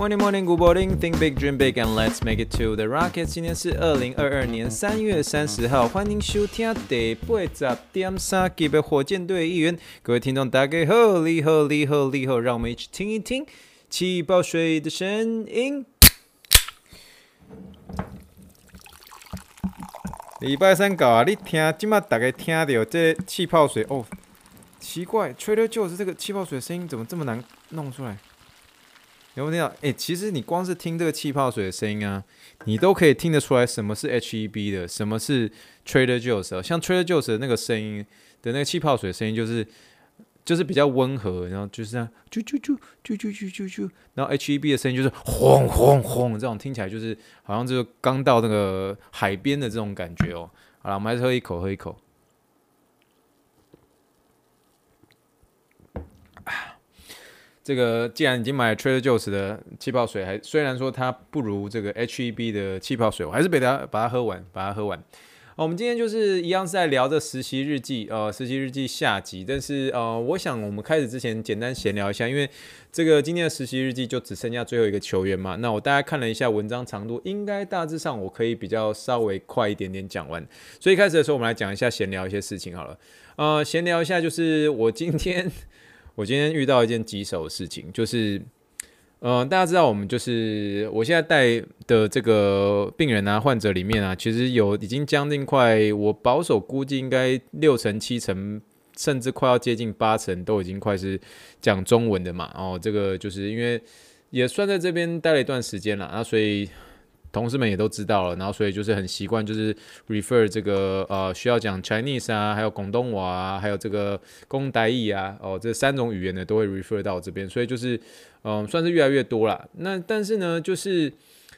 Morning, morning, good morning. Think big, dream big, and let's make it to the Rockets. 今天是二零二二年三月三十号，欢迎收听第八十点三集的火箭队一员。各位听众，大家好，你好，你好，你好，让我们一起听一听气泡水的声音。礼拜三搞啊，你听，今麦大家听到这气泡水哦，奇怪，Trader Joe's 这个气泡水声音怎么这么难弄出来？有没有听到？哎、其实你光是听这个气泡水的声音啊，你都可以听得出来什么是 HEB 的，什么是 Trader Joe's。像 Trader Joe's 的那个声音的那个气泡水声音，就是就是比较温和，然后就是这样啾啾啾啾啾啾啾啾。然后 HEB 的声音就是轰轰轰，这种听起来就是好像就是刚到那个海边的这种感觉哦。好了，我们还是喝一口，喝一口。这个既然已经买 Trader Joe's 的气泡水，还虽然说它不如这个 HEB 的气泡水，我还是被它把它喝完，把它喝完。我们今天就是一样是在聊着实习日记，呃，实习日记下集。但是呃，我想我们开始之前简单闲聊一下，因为这个今天的实习日记就只剩下最后一个球员嘛。那我大概看了一下文章长度，应该大致上我可以比较稍微快一点点讲完。所以开始的时候，我们来讲一下闲聊一些事情好了。呃，闲聊一下就是我今天。我今天遇到一件棘手的事情，就是，嗯、呃，大家知道我们就是我现在带的这个病人啊、患者里面啊，其实有已经将近快，我保守估计应该六成、七成，甚至快要接近八成，都已经快是讲中文的嘛。哦，这个就是因为也算在这边待了一段时间了，啊，所以。同事们也都知道了，然后所以就是很习惯，就是 refer 这个呃需要讲 Chinese 啊，还有广东话啊，还有这个公台语啊，哦这三种语言呢都会 refer 到这边，所以就是嗯、算是越来越多了。那但是呢，就是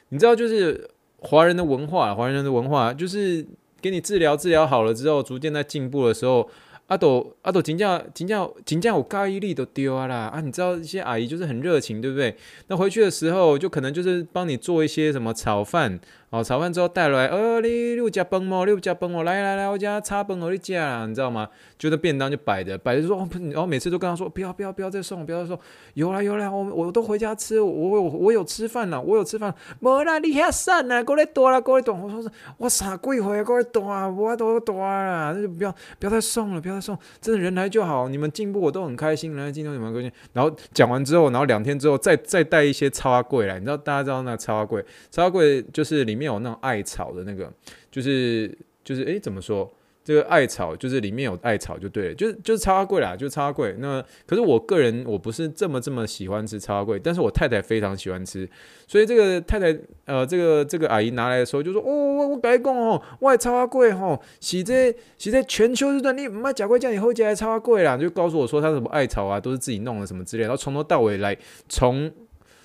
你知道，就是华人的文化，华人的文化就是给你治疗治疗好了之后，逐渐在进步的时候。阿斗阿斗，真正真正真正有介意力都丢啊啦！啊，你知道一些阿姨就是很热情，对不对？那回去的时候就可能就是帮你做一些什么炒饭。哦，炒饭之后带来，呃，你你有加饭吗？你有加饭吗？来来来，我家炒饭给你加啦，你知道吗？就那便当就摆着，摆着说哦，然后每次都跟他说，不要不要不要再送，不要再送，有啦有啦，我我都回家吃，我我我有吃饭了，我有吃饭，没啦，你遐散啦，过来多啦，过来多，我说是我啥几回过来多啊，我都多啦，那就不要不要再送了，不要再送，真的人来就好，你们进步我都很开心，来进步你们开心。然后讲完之后，然后两天之后再再带一些超阿贵来，你知道大家知道那超阿贵，超阿贵就是里面。有那种艾草的那个，就是就是哎，怎么说？这个艾草就是里面有艾草就对了，就是就是插花贵啦，就插花贵。那可是我个人我不是这么这么喜欢吃插花贵，但是我太太非常喜欢吃，所以这个太太呃，这个这个阿姨拿来的时候就说：“哦，我我改讲哦，我超贵吼，是这是这全球是你唔爱假贵叫你后加超贵啦。”就告诉我说他什么艾草啊都是自己弄的什么之类，然后从头到尾来从。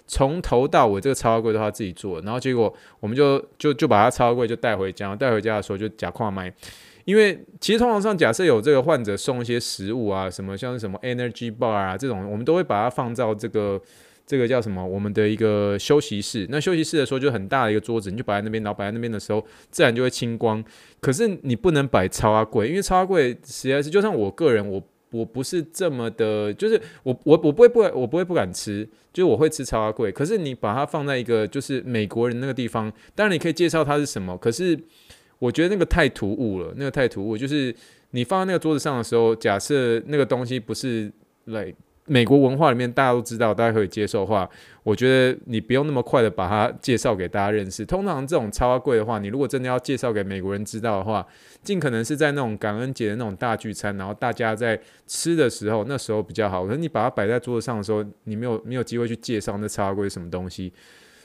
从头到尾这个超贵都他自己做，然后结果我们就就就把它超贵就带回家，带回家的时候就假矿卖，因为其实通常上假设有这个患者送一些食物啊，什么像是什么 energy bar 啊这种，我们都会把它放到这个这个叫什么我们的一个休息室。那休息室的时候就很大的一个桌子，你就摆在那边，然后摆在那边的时候自然就会清光。可是你不能摆超贵，因为超贵实在是就像我个人我。我不是这么的，就是我我我不会不我不会不敢吃，就是我会吃超贵。可是你把它放在一个就是美国人那个地方，当然你可以介绍它是什么，可是我觉得那个太突兀了，那个太突兀。就是你放在那个桌子上的时候，假设那个东西不是来。美国文化里面，大家都知道，大家可以接受的话，我觉得你不用那么快的把它介绍给大家认识。通常这种超贵的话，你如果真的要介绍给美国人知道的话，尽可能是在那种感恩节的那种大聚餐，然后大家在吃的时候，那时候比较好。可是你把它摆在桌子上的时候，你没有没有机会去介绍那超贵是什么东西，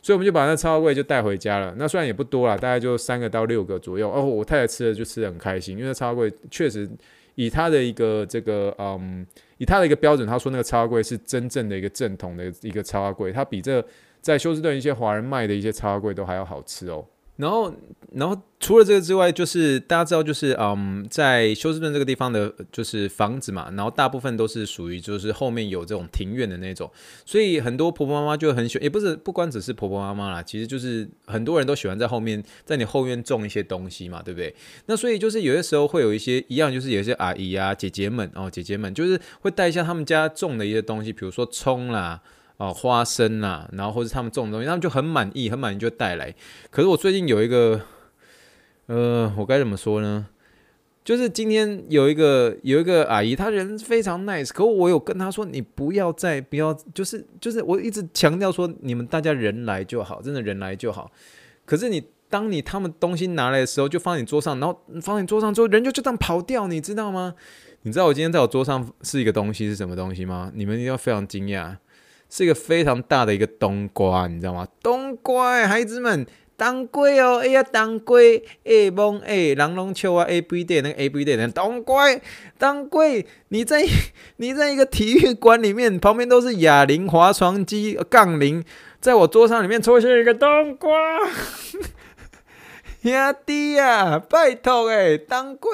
所以我们就把那超贵就带回家了。那虽然也不多啦，大概就三个到六个左右。哦，我太太吃了就吃得很开心，因为超贵确实。以他的一个这个嗯，以他的一个标准，他说那个插花柜是真正的一个正统的一个插花柜，它比这在休斯顿一些华人卖的一些插花柜都还要好吃哦。然后，然后除了这个之外，就是大家知道，就是嗯，在休斯顿这个地方的，就是房子嘛，然后大部分都是属于就是后面有这种庭院的那种，所以很多婆婆妈妈就很喜欢，也不是不光只是婆婆妈妈啦，其实就是很多人都喜欢在后面，在你后院种一些东西嘛，对不对？那所以就是有些时候会有一些一样，就是有些阿姨啊、姐姐们哦，姐姐们就是会带一下他们家种的一些东西，比如说葱啦。哦，花生啊，然后或者他们种的东西，他们就很满意，很满意就带来。可是我最近有一个，呃，我该怎么说呢？就是今天有一个有一个阿姨，她人非常 nice，可我有跟她说，你不要再不要，就是就是我一直强调说，你们大家人来就好，真的人来就好。可是你当你他们东西拿来的时候，就放你桌上，然后放你桌上之后，人就就这样跑掉，你知道吗？你知道我今天在我桌上是一个东西是什么东西吗？你们一定要非常惊讶。是一个非常大的一个冬瓜，你知道吗？冬瓜，孩子们，当归哦，哎呀，当归，哎，蒙，哎，狼龙球啊，A B 店那个 A B 店的冬瓜，当归，你在 你在一个体育馆里面，旁边都是哑铃、划船机、杠铃，在我桌上里面出现一个冬瓜，兄弟呀，拜托哎，当归。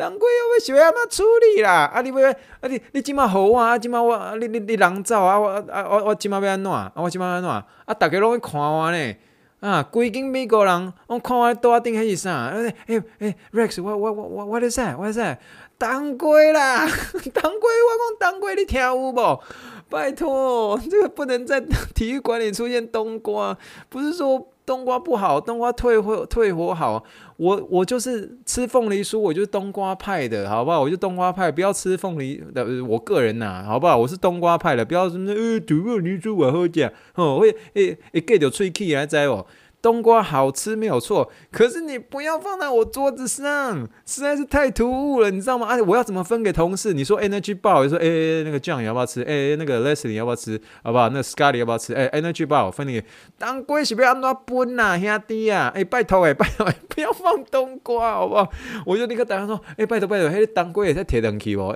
当归要要想要安怎处理啦？啊，你要啊你你即马好我啊，即马我你你你人走啊，我啊我我即马要安怎啊？我即马安怎啊？逐个拢去看我呢？啊，规间美国人，我看我桌顶迄是啥？诶诶诶，Rex，我我我我我咧啥？我咧啥？当归啦，当归，我讲当归，你听有无？拜托，这个不能在体育馆里出现冬瓜，不是说。冬瓜不好，冬瓜退火退火好。我我就是吃凤梨酥，我就是冬瓜派的，好不好？我就冬瓜派，不要吃凤梨的。我个人呐、好不好？我是冬瓜派的，不要什么呃，土凤梨酥我好讲，哦，会诶诶，get 到喙齿来知哦。冬瓜好吃没有错，可是你不要放在我桌子上，实在是太突兀了，你知道吗？而啊，我要怎么分给同事？你说 Energy Bar，我说哎哎那个酱你要不要吃？哎哎那个 Leslie 你要不要吃？好不好？那个 Scotty 要不要吃？哎 Energy Bar 我分你。当归是不要安怎分呐，兄弟啊！哎拜托哎拜托哎，不要放冬瓜好不好？我就立刻打电话说，哎拜托拜托，嘿当归也在铁等级哦，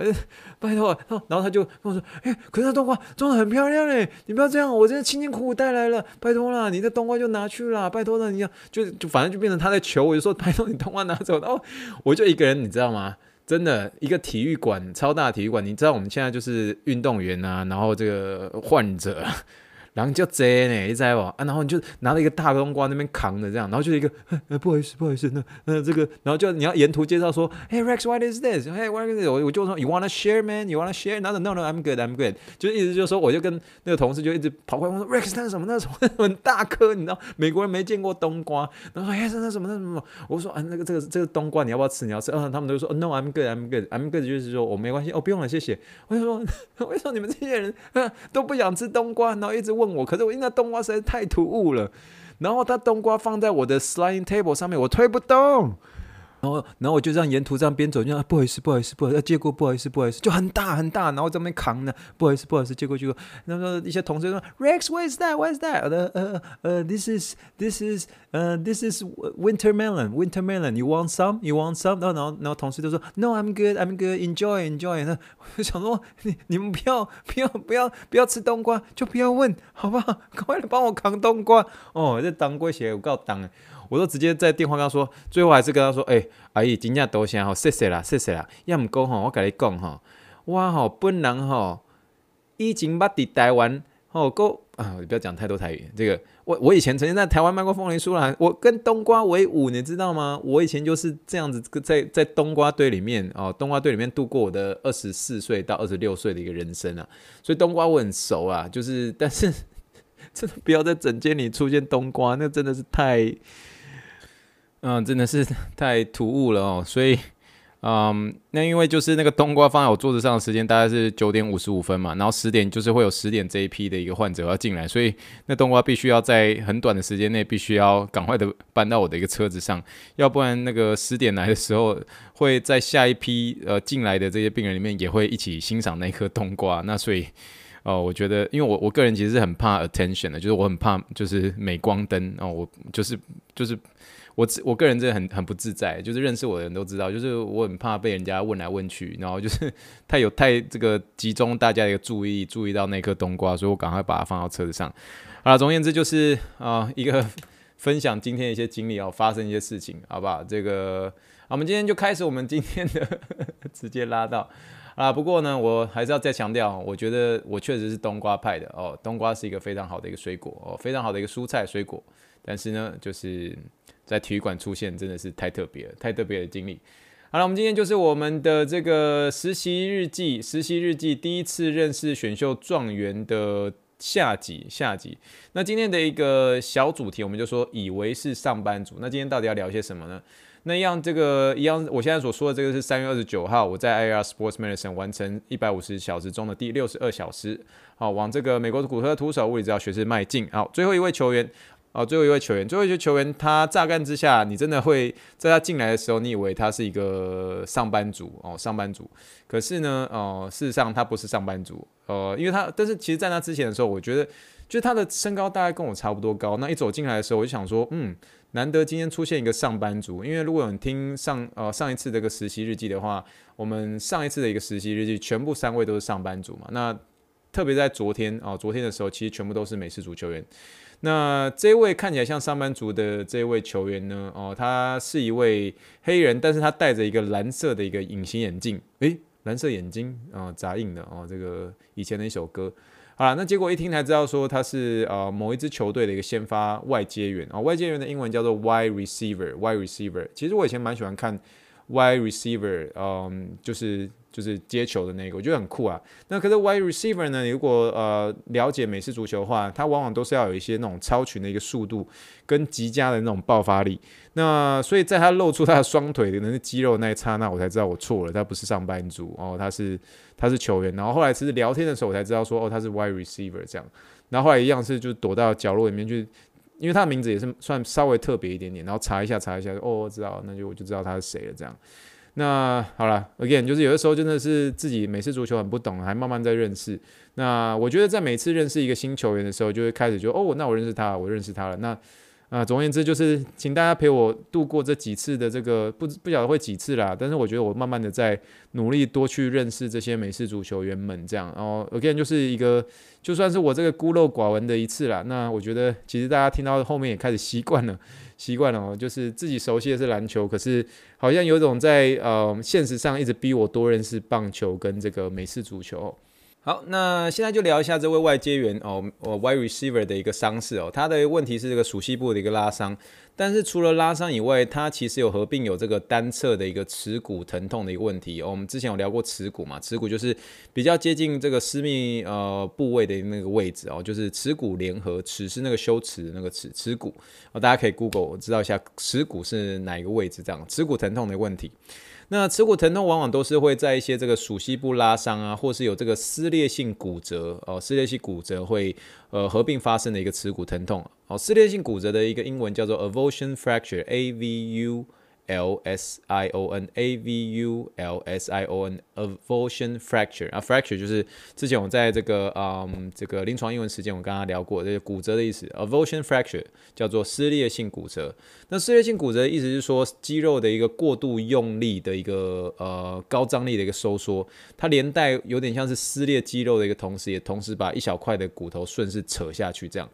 拜托。然后他就跟我说，哎可是那冬瓜种的很漂亮嘞，你不要这样，我真的辛辛苦苦带来了，拜托啦，你的冬瓜就拿去了。拜托了，你要就就反正就变成他在求我，就说拜托你通话拿走。然后我就一个人，你知道吗？真的一个体育馆，超大体育馆，你知道我们现在就是运动员啊，然后这个患者。然后就这呢，你知道不？啊，然后你就拿了一个大冬瓜那边扛着这样，然后就是一个，呃，不好意思，不好意思，那那这个，然后就你要沿途介绍说，Hey Rex，what is this？Hey what is this？我我就说，You wanna share man？You wanna share？No，no，no，I'm good，I'm good。就是意思就是说，我就跟那个同事就一直跑过来问说，Rex，那是什么？那 什么？很大颗，你知道，美国人没见过冬瓜。然后说，哎，那什么？那什么？我说啊，那个这个这个冬瓜你要不要吃？你要吃？嗯，他们都说，No，I'm good，I'm good，I'm good，就是说我没关系，哦，不用了，谢谢。我就说，为什么你们这些人都不想吃冬瓜？然后一直问。我，可是我应该冬瓜实在太突兀了，然后他冬瓜放在我的 sliding table 上面，我推不动。然后，然后我就这样沿途这样边走，就不好意思，不好意思，不好意思，要借过，不好意思，不好意思，就很大很大，然后在那边扛呢，不好意思，不好意思，借过去过。那个一些同事说，Rex，what is that？What is that？呃呃呃，this is，this is，呃，this is winter melon，winter melon。You want some？You want some？然后，然后，然后同事就说，No，I'm good，I'm good，enjoy，enjoy。那我就想说，你你们不要不要不要不要吃冬瓜，就不要问，好不好？快来帮我扛冬瓜。哦，这当归鞋我够当。我都直接在电话跟他说，最后还是跟他说：“哎、阿姨，真正多谢吼，谢谢啦，谢谢啦。要唔过吼，我跟你讲吼，我吼本人吼，以前捌伫台湾吼，过啊，不要讲太多台语。这个我我以前曾经在台湾卖过凤梨酥啦，我跟冬瓜为伍，你知道吗？我以前就是这样子，在在冬瓜堆里面哦，冬瓜堆里面度过我的二十四岁到二十六岁的一个人生啊。所以冬瓜我很熟啊，就是但是 真的不要在整间里出现冬瓜，那真的是太。嗯，真的是 太突兀了哦，所以，嗯，那因为就是那个冬瓜放在我桌子上的时间大概是九点五十五分嘛，然后十点就是会有十点这一批的一个患者要进来，所以那冬瓜必须要在很短的时间内必须要赶快的搬到我的一个车子上，要不然那个十点来的时候会在下一批呃进来的这些病人里面也会一起欣赏那颗冬瓜，那所以，哦、我觉得因为我我个人其实是很怕 attention 的，就是我很怕就是镁光灯哦，我就是就是。我我个人真的很很不自在，就是认识我的人都知道，就是我很怕被人家问来问去，然后就是 太有太这个集中大家一个注意，注意到那颗冬瓜，所以我赶快把它放到车子上。好了，总而言之就是啊、一个 分享今天一些经历哦，发生一些事情，好不好？这个，好，我们今天就开始我们今天的 直接拉到啊。不过呢，我还是要再强调，我觉得我确实是冬瓜派的哦。冬瓜是一个非常好的一个水果哦，非常好的一个蔬菜水果。但是呢，就是在体育馆出现真的是太特别了，太特别的经历。好了，我们今天就是我们的这个实习日记，实习日记第一次认识选秀状元的下集，下集。那今天的一个小主题，我们就说以为是上班族。那今天到底要聊些什么呢？那一样这个一样，我现在所说的这个是三月二十九号，我在 IR Sports Medicine 完成一百五十小时中的第六十二小时，好，往这个美国的骨科徒手物理治疗学士迈进。好，最后一位球员。哦，最后一位球员，最后一位球员，他乍看之下，你真的会在他进来的时候，你以为他是一个上班族哦，上班族。可是呢，哦、事实上他不是上班族，呃，因为他，但是其实在那之前的时候，我觉得，就他的身高大概跟我差不多高。那一走进来的时候，我就想说，嗯，难得今天出现一个上班族。因为如果你听上呃上一次这个实习日记的话，我们上一次的一个实习日记，全部三位都是上班族嘛。那特别在昨天哦、昨天的时候，其实全部都是美式足球员。那这位看起来像上班族的这位球员呢？哦，他是一位黑人，但是他戴着一个蓝色的一个隐形眼镜。诶，蓝色眼睛啊，杂印的哦。这个以前的一首歌。好了，那结果一听才知道说他是呃某一支球队的一个先发外接员啊、哦。外接员的英文叫做 wide receiver，wide receiver。其实我以前蛮喜欢看 wide receiver，嗯，就是。就是接球的那个，我觉得很酷啊。那可是 wide receiver 呢？如果呃了解美式足球的话，它往往都是要有一些那种超群的一个速度跟极佳的那种爆发力。那所以在他露出他的双腿的那个肌肉那一刹那，我才知道我错了，他不是上班族哦，他是他是球员。然后后来其实聊天的时候，我才知道说哦，他是 wide receiver 这样。然后后来一样是就躲到角落里面去，因为他的名字也是算稍微特别一点点。然后查一下查一下，哦，我知道，那就我就知道他是谁了这样。那好了，again，就是有的时候真的是自己每次足球很不懂，还慢慢在认识。那我觉得在每次认识一个新球员的时候，就会开始就哦，那我认识他，我认识他了。那啊，总而言之，就是请大家陪我度过这几次的这个不不晓得会几次啦。但是我觉得我慢慢的在努力多去认识这些美式足球员们，这样。然后 again，就是一个就算是我这个孤陋寡闻的一次啦。那我觉得其实大家听到后面也开始习惯了。习惯了哦，就是自己熟悉的是篮球，可是好像有种在呃现实上一直逼我多认识棒球跟这个美式足球。好，那现在就聊一下这位外接员哦，哦，wide receiver 的一个伤势哦，他的问题是这个鼠蹊部的一个拉伤。但是除了拉伤以外，他其实有合并有这个单侧的一个耻骨疼痛的一个问题。哦，我们之前有聊过耻骨嘛，耻骨就是比较接近这个私密呃部位的那个位置哦，就是耻骨联合，耻是那个羞耻那个耻，耻骨哦，大家可以 Google 知道一下耻骨是哪一个位置，这样耻骨疼痛的问题。那耻骨疼痛往往都是会在一些这个鼠膝部拉伤啊，或是有这个撕裂性骨折哦，撕裂性骨折会呃合并发生的一个耻骨疼痛哦，撕裂性骨折的一个英文叫做 avulsion fracture，A V U。L S I O N A V U L S I O N avulsion fracture 啊，fracture 就是之前我在这个嗯这个临床英文时间我跟大家聊过这个骨折的意思，avulsion fracture 叫做撕裂性骨折。那撕裂性骨折的意思是说肌肉的一个过度用力的一个呃高张力的一个收缩，它连带有点像是撕裂肌肉的一个同时，也同时把一小块的骨头顺势扯下去这样。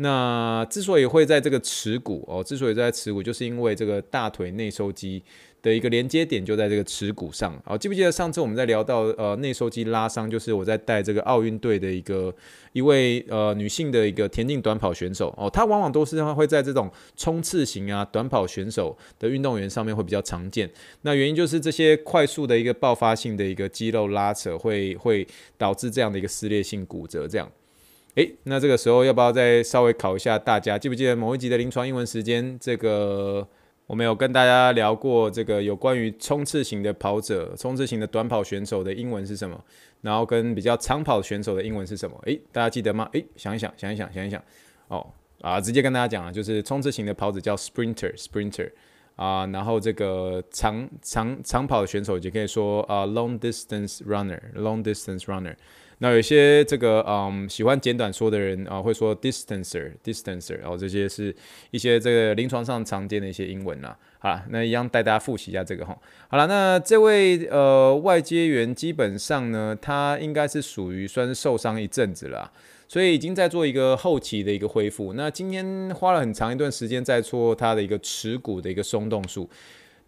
那之所以会在这个耻骨哦，之所以在耻骨，就是因为这个大腿内收肌的一个连接点就在这个耻骨上。好，记不记得上次我们在聊到呃内收肌拉伤，就是我在带这个奥运队的一个一位呃女性的一个田径短跑选手哦，她往往都是会在这种冲刺型啊短跑选手的运动员上面会比较常见。那原因就是这些快速的一个爆发性的一个肌肉拉扯会会导致这样的一个撕裂性骨折这样。诶，那这个时候要不要再稍微考一下大家？记不记得某一集的临床英文时间？这个我们有跟大家聊过，这个有关于冲刺型的跑者、冲刺型的短跑选手的英文是什么？然后跟比较长跑选手的英文是什么？诶，大家记得吗？诶，想一想，想一想，想一想。哦啊，直接跟大家讲啊，就是冲刺型的跑者叫 sprinter，sprinter 啊，然后这个长长长跑的选手就可以说啊，long distance runner，long distance runner。那有些这个嗯喜欢简短说的人啊，会说 distancer distancer，然后这些是一些这个临床上常见的一些英文啦。好，那一样带大家复习一下这个哈。好了，那这位呃外接员基本上呢，他应该是属于算是受伤一阵子了，所以已经在做一个后期的一个恢复。那今天花了很长一段时间在做他的一个耻骨的一个松动术。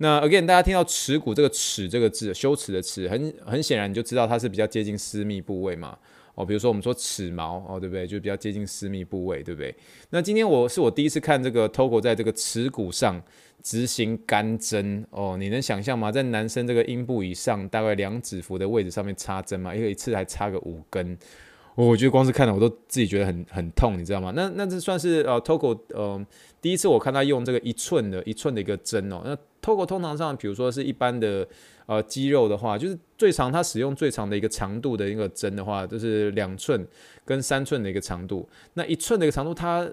那 again，大家听到耻骨这个耻这个字，羞耻的耻，很很显然你就知道它是比较接近私密部位嘛。哦，比如说我们说耻毛哦，对不对？就比较接近私密部位，对不对？那今天我是我第一次看这个 Togo 在这个耻骨上执行干针哦，你能想象吗？在男生这个阴部以上大概两指幅的位置上面插针嘛，因为一次还插个五根。我觉得光是看了我都自己觉得很很痛，你知道吗？那那这算是呃 Togo 呃第一次我看他用这个一寸的一寸的一个针哦。那 Togo 通常上，比如说是一般的呃肌肉的话，就是最长它使用最长的一个长度的一个针的话，就是两寸跟三寸的一个长度。那一寸的一个长度它。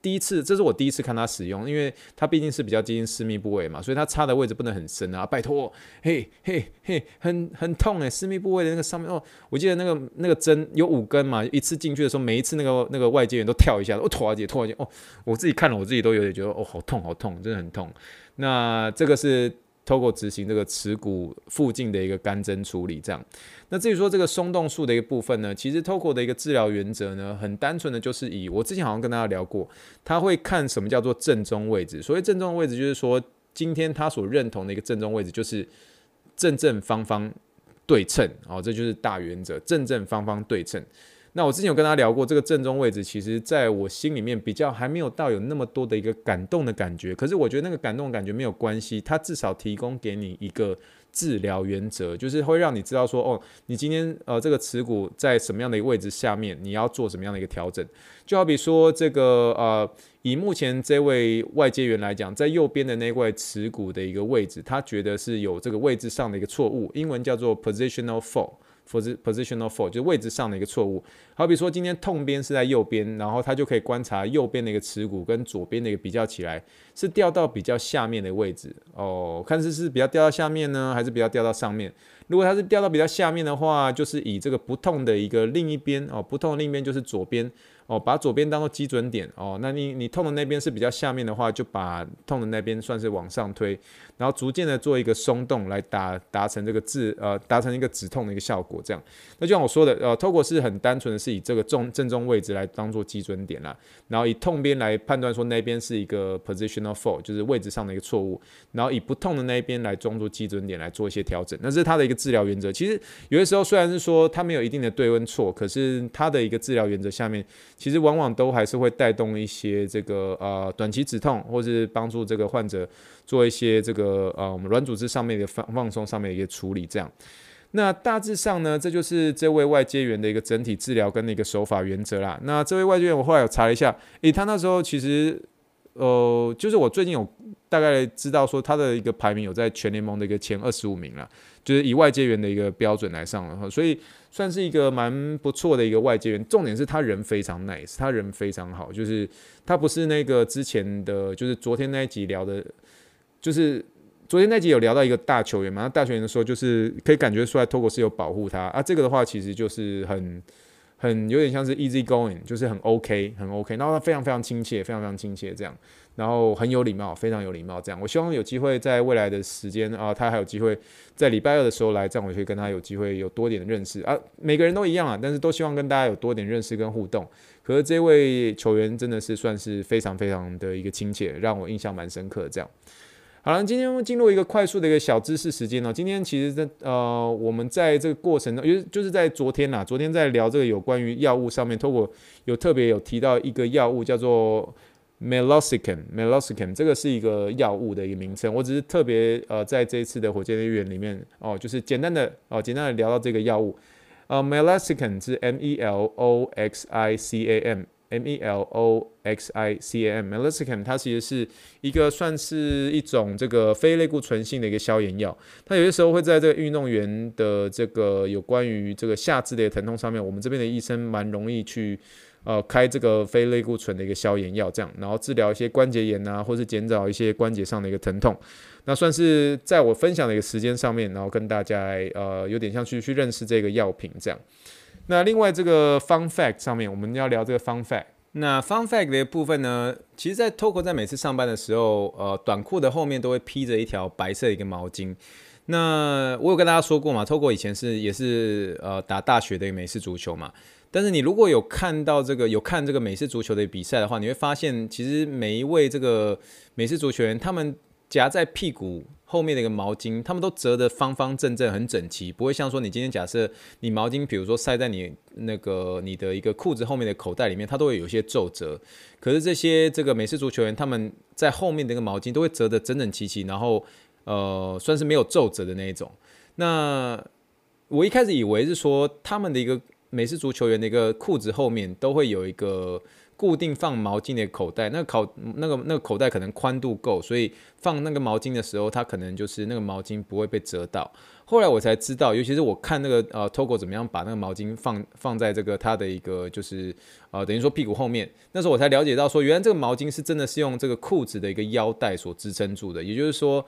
第一次，这是我第一次看他使用，因为它毕竟是比较接近私密部位嘛，所以它插的位置不能很深啊。拜托，嘿嘿嘿，很很痛诶，私密部位的那个上面哦，我记得那个那个针有五根嘛，一次进去的时候，每一次那个那个外接员都跳一下，哦，突然间突然间，哦，我自己看了，我自己都有点觉得哦，好痛好痛，真的很痛。那这个是。透过执行这个耻骨附近的一个干针处理，这样。那至于说这个松动术的一个部分呢，其实透过的一个治疗原则呢，很单纯的就是以我之前好像跟大家聊过，他会看什么叫做正中位置。所谓正中位置，就是说今天他所认同的一个正中位置，就是正正方方对称哦，这就是大原则，正正方方对称。那我之前有跟他聊过，这个正中位置，其实在我心里面比较还没有到有那么多的一个感动的感觉。可是我觉得那个感动的感觉没有关系，它至少提供给你一个治疗原则，就是会让你知道说，哦，你今天呃这个耻骨在什么样的一个位置下面，你要做什么样的一个调整。就好比说这个呃，以目前这位外接员来讲，在右边的那块耻骨的一个位置，他觉得是有这个位置上的一个错误，英文叫做 positional fall。Positional fault 就是位置上的一个错误。好比说今天痛边是在右边，然后他就可以观察右边的一个耻骨跟左边的一个比较起来，是掉到比较下面的位置哦。看是是比较掉到下面呢，还是比较掉到上面？如果它是掉到比较下面的话，就是以这个不痛的一个另一边哦，不痛的另一边就是左边。哦，把左边当做基准点哦，那你你痛的那边是比较下面的话，就把痛的那边算是往上推，然后逐渐的做一个松动，来达达成这个治呃达成一个止痛的一个效果。这样，那就像我说的，呃透过是很单纯的是以这个中正中位置来当做基准点啦，然后以痛边来判断说那边是一个 positional fault，就是位置上的一个错误，然后以不痛的那一边来装作基准点来做一些调整。那这是它的一个治疗原则。其实有的时候虽然是说它没有一定的对跟错，可是它的一个治疗原则下面。其实往往都还是会带动一些这个呃短期止痛，或是帮助这个患者做一些这个呃我们软组织上面的放放松上面的一个处理。这样，那大致上呢，这就是这位外接员的一个整体治疗跟那个手法原则啦。那这位外接员我后来有查了一下，诶，他那时候其实呃就是我最近有大概知道说他的一个排名有在全联盟的一个前二十五名了，就是以外接员的一个标准来上的话，所以。算是一个蛮不错的一个外接员，重点是他人非常 nice，他人非常好，就是他不是那个之前的，就是昨天那一集聊的，就是昨天那集有聊到一个大球员嘛，那大球员的时候就是可以感觉出来，Togo 是有保护他啊，这个的话其实就是很。很有点像是 easy going，就是很 OK，很 OK。然后他非常非常亲切，非常非常亲切这样，然后很有礼貌，非常有礼貌这样。我希望有机会在未来的时间啊，他还有机会在礼拜二的时候来，这样我可以跟他有机会有多点的认识啊。每个人都一样啊，但是都希望跟大家有多点认识跟互动。可是这位球员真的是算是非常非常的一个亲切，让我印象蛮深刻的这样。好了，今天进入一个快速的一个小知识时间呢。今天其实在呃，我们在这个过程中，就就是在昨天呐，昨天在聊这个有关于药物上面透过有特别有提到一个药物叫做 Meloxicam，Meloxicam 这个是一个药物的一个名称。我只是特别呃，在这一次的火箭队员里面哦，就是简单的哦，简单的聊到这个药物。呃，Meloxicam 是 M E L O X I C A M。M E L O X I C A M，Meloxicam 它其实是一个算是一种这个非类固醇性的一个消炎药。它有些时候会在这个运动员的这个有关于这个下肢的疼痛上面，我们这边的医生蛮容易去呃开这个非类固醇的一个消炎药，这样然后治疗一些关节炎啊，或是减少一些关节上的一个疼痛。那算是在我分享的一个时间上面，然后跟大家呃有点像去去认识这个药品这样。那另外这个 fun fact 上面，我们要聊这个 fun fact。那 fun fact 的部分呢，其实，在 Togo 在每次上班的时候，呃，短裤的后面都会披着一条白色的一个毛巾。那我有跟大家说过嘛，Togo 以前是也是呃打大学的一个美式足球嘛。但是你如果有看到这个有看这个美式足球的比赛的话，你会发现，其实每一位这个美式足球员，他们夹在屁股后面的一个毛巾，他们都折得方方正正、很整齐，不会像说你今天假设你毛巾，比如说塞在你那个你的一个裤子后面的口袋里面，它都会有一些皱褶。可是这些这个美式足球员，他们在后面的一个毛巾都会折得整整齐齐，然后呃算是没有皱褶的那一种。那我一开始以为是说他们的一个美式足球员的一个裤子后面都会有一个。固定放毛巾的口袋，那口那个那个口袋可能宽度够，所以放那个毛巾的时候，它可能就是那个毛巾不会被折到。后来我才知道，尤其是我看那个呃 Togo 怎么样把那个毛巾放放在这个它的一个就是呃等于说屁股后面，那时候我才了解到说，原来这个毛巾是真的是用这个裤子的一个腰带所支撑住的，也就是说，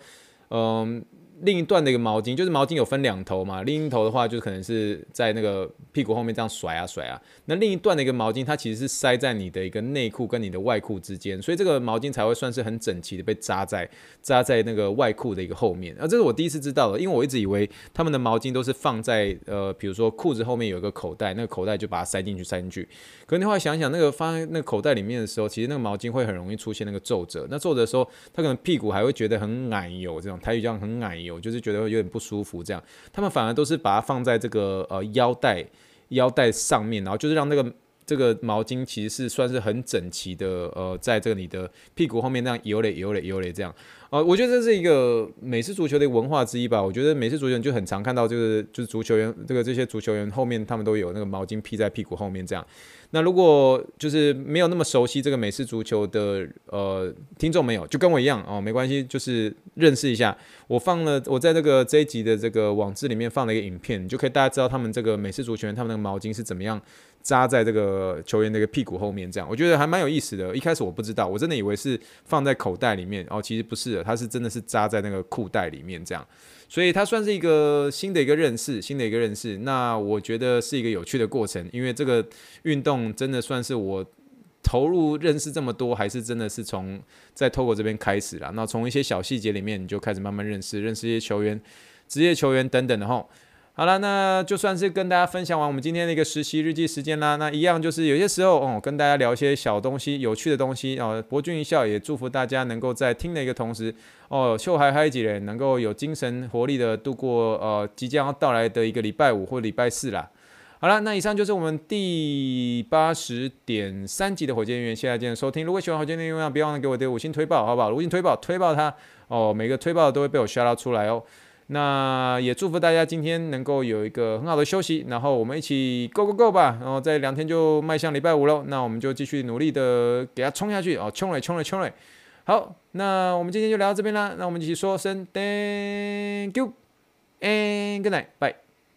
嗯、另一段的一个毛巾，就是毛巾有分两头嘛，另一头的话就可能是在那个屁股后面这样甩啊甩啊。那另一段的一个毛巾，它其实是塞在你的一个内裤跟你的外裤之间，所以这个毛巾才会算是很整齐的被扎在扎在那个外裤的一个后面。啊，这是我第一次知道的，因为我一直以为他们的毛巾都是放在呃，比如说裤子后面有一个口袋，那个口袋就把它塞进去塞进去。可是你后来想想，那个放在那个口袋里面的时候，其实那个毛巾会很容易出现那个皱褶。那皱褶的时候，他可能屁股还会觉得很矮油，这种台语叫很矮油。我就是觉得有点不舒服，这样他们反而都是把它放在这个呃腰带腰带上面，然后就是让那个这个毛巾其实是算是很整齐的，呃，在这个你的屁股后面那样游嘞游嘞游嘞这样。呃，我觉得这是一个美式足球的文化之一吧。我觉得美式足球就很常看到，就是就是足球员这个这些足球员后面他们都有那个毛巾披在屁股后面这样。那如果就是没有那么熟悉这个美式足球的呃听众没有，就跟我一样哦，没关系，就是认识一下。我放了我在这个这一集的这个网志里面放了一个影片，你就可以大家知道他们这个美式足球员他们那个毛巾是怎么样扎在这个球员那个屁股后面这样。我觉得还蛮有意思的。一开始我不知道，我真的以为是放在口袋里面哦，其实不是的，它是真的是扎在那个裤袋里面这样。所以它算是一个新的一个认识，新的一个认识。那我觉得是一个有趣的过程，因为这个运动真的算是我投入认识这么多，还是真的是从在透过这边开始了。那从一些小细节里面，你就开始慢慢认识，认识一些球员、职业球员等等的吼。好了，那就算是跟大家分享完我们今天的一个实习日记时间啦。那一样就是有些时候哦，跟大家聊一些小东西、有趣的东西哦。博君一笑，也祝福大家能够在听的一个同时哦，秀嗨嗨几人能够有精神活力的度过呃即将要到来的一个礼拜五或礼拜四啦。好了，那以上就是我们第八十点三集的火箭员，谢谢大家收听。如果喜欢火箭员，别忘了给我点五星推爆，好不好？五星推爆，推爆它哦，每个推爆都会被我 shout 出来哦。那也祝福大家今天能够有一个很好的休息，然后我们一起 go go go 吧，然后在两天就迈向礼拜五喽。那我们就继续努力的给它冲下去哦，冲嘞冲嘞冲嘞！好，那我们今天就聊到这边啦，那我们一起说声 thank you and good night，bye。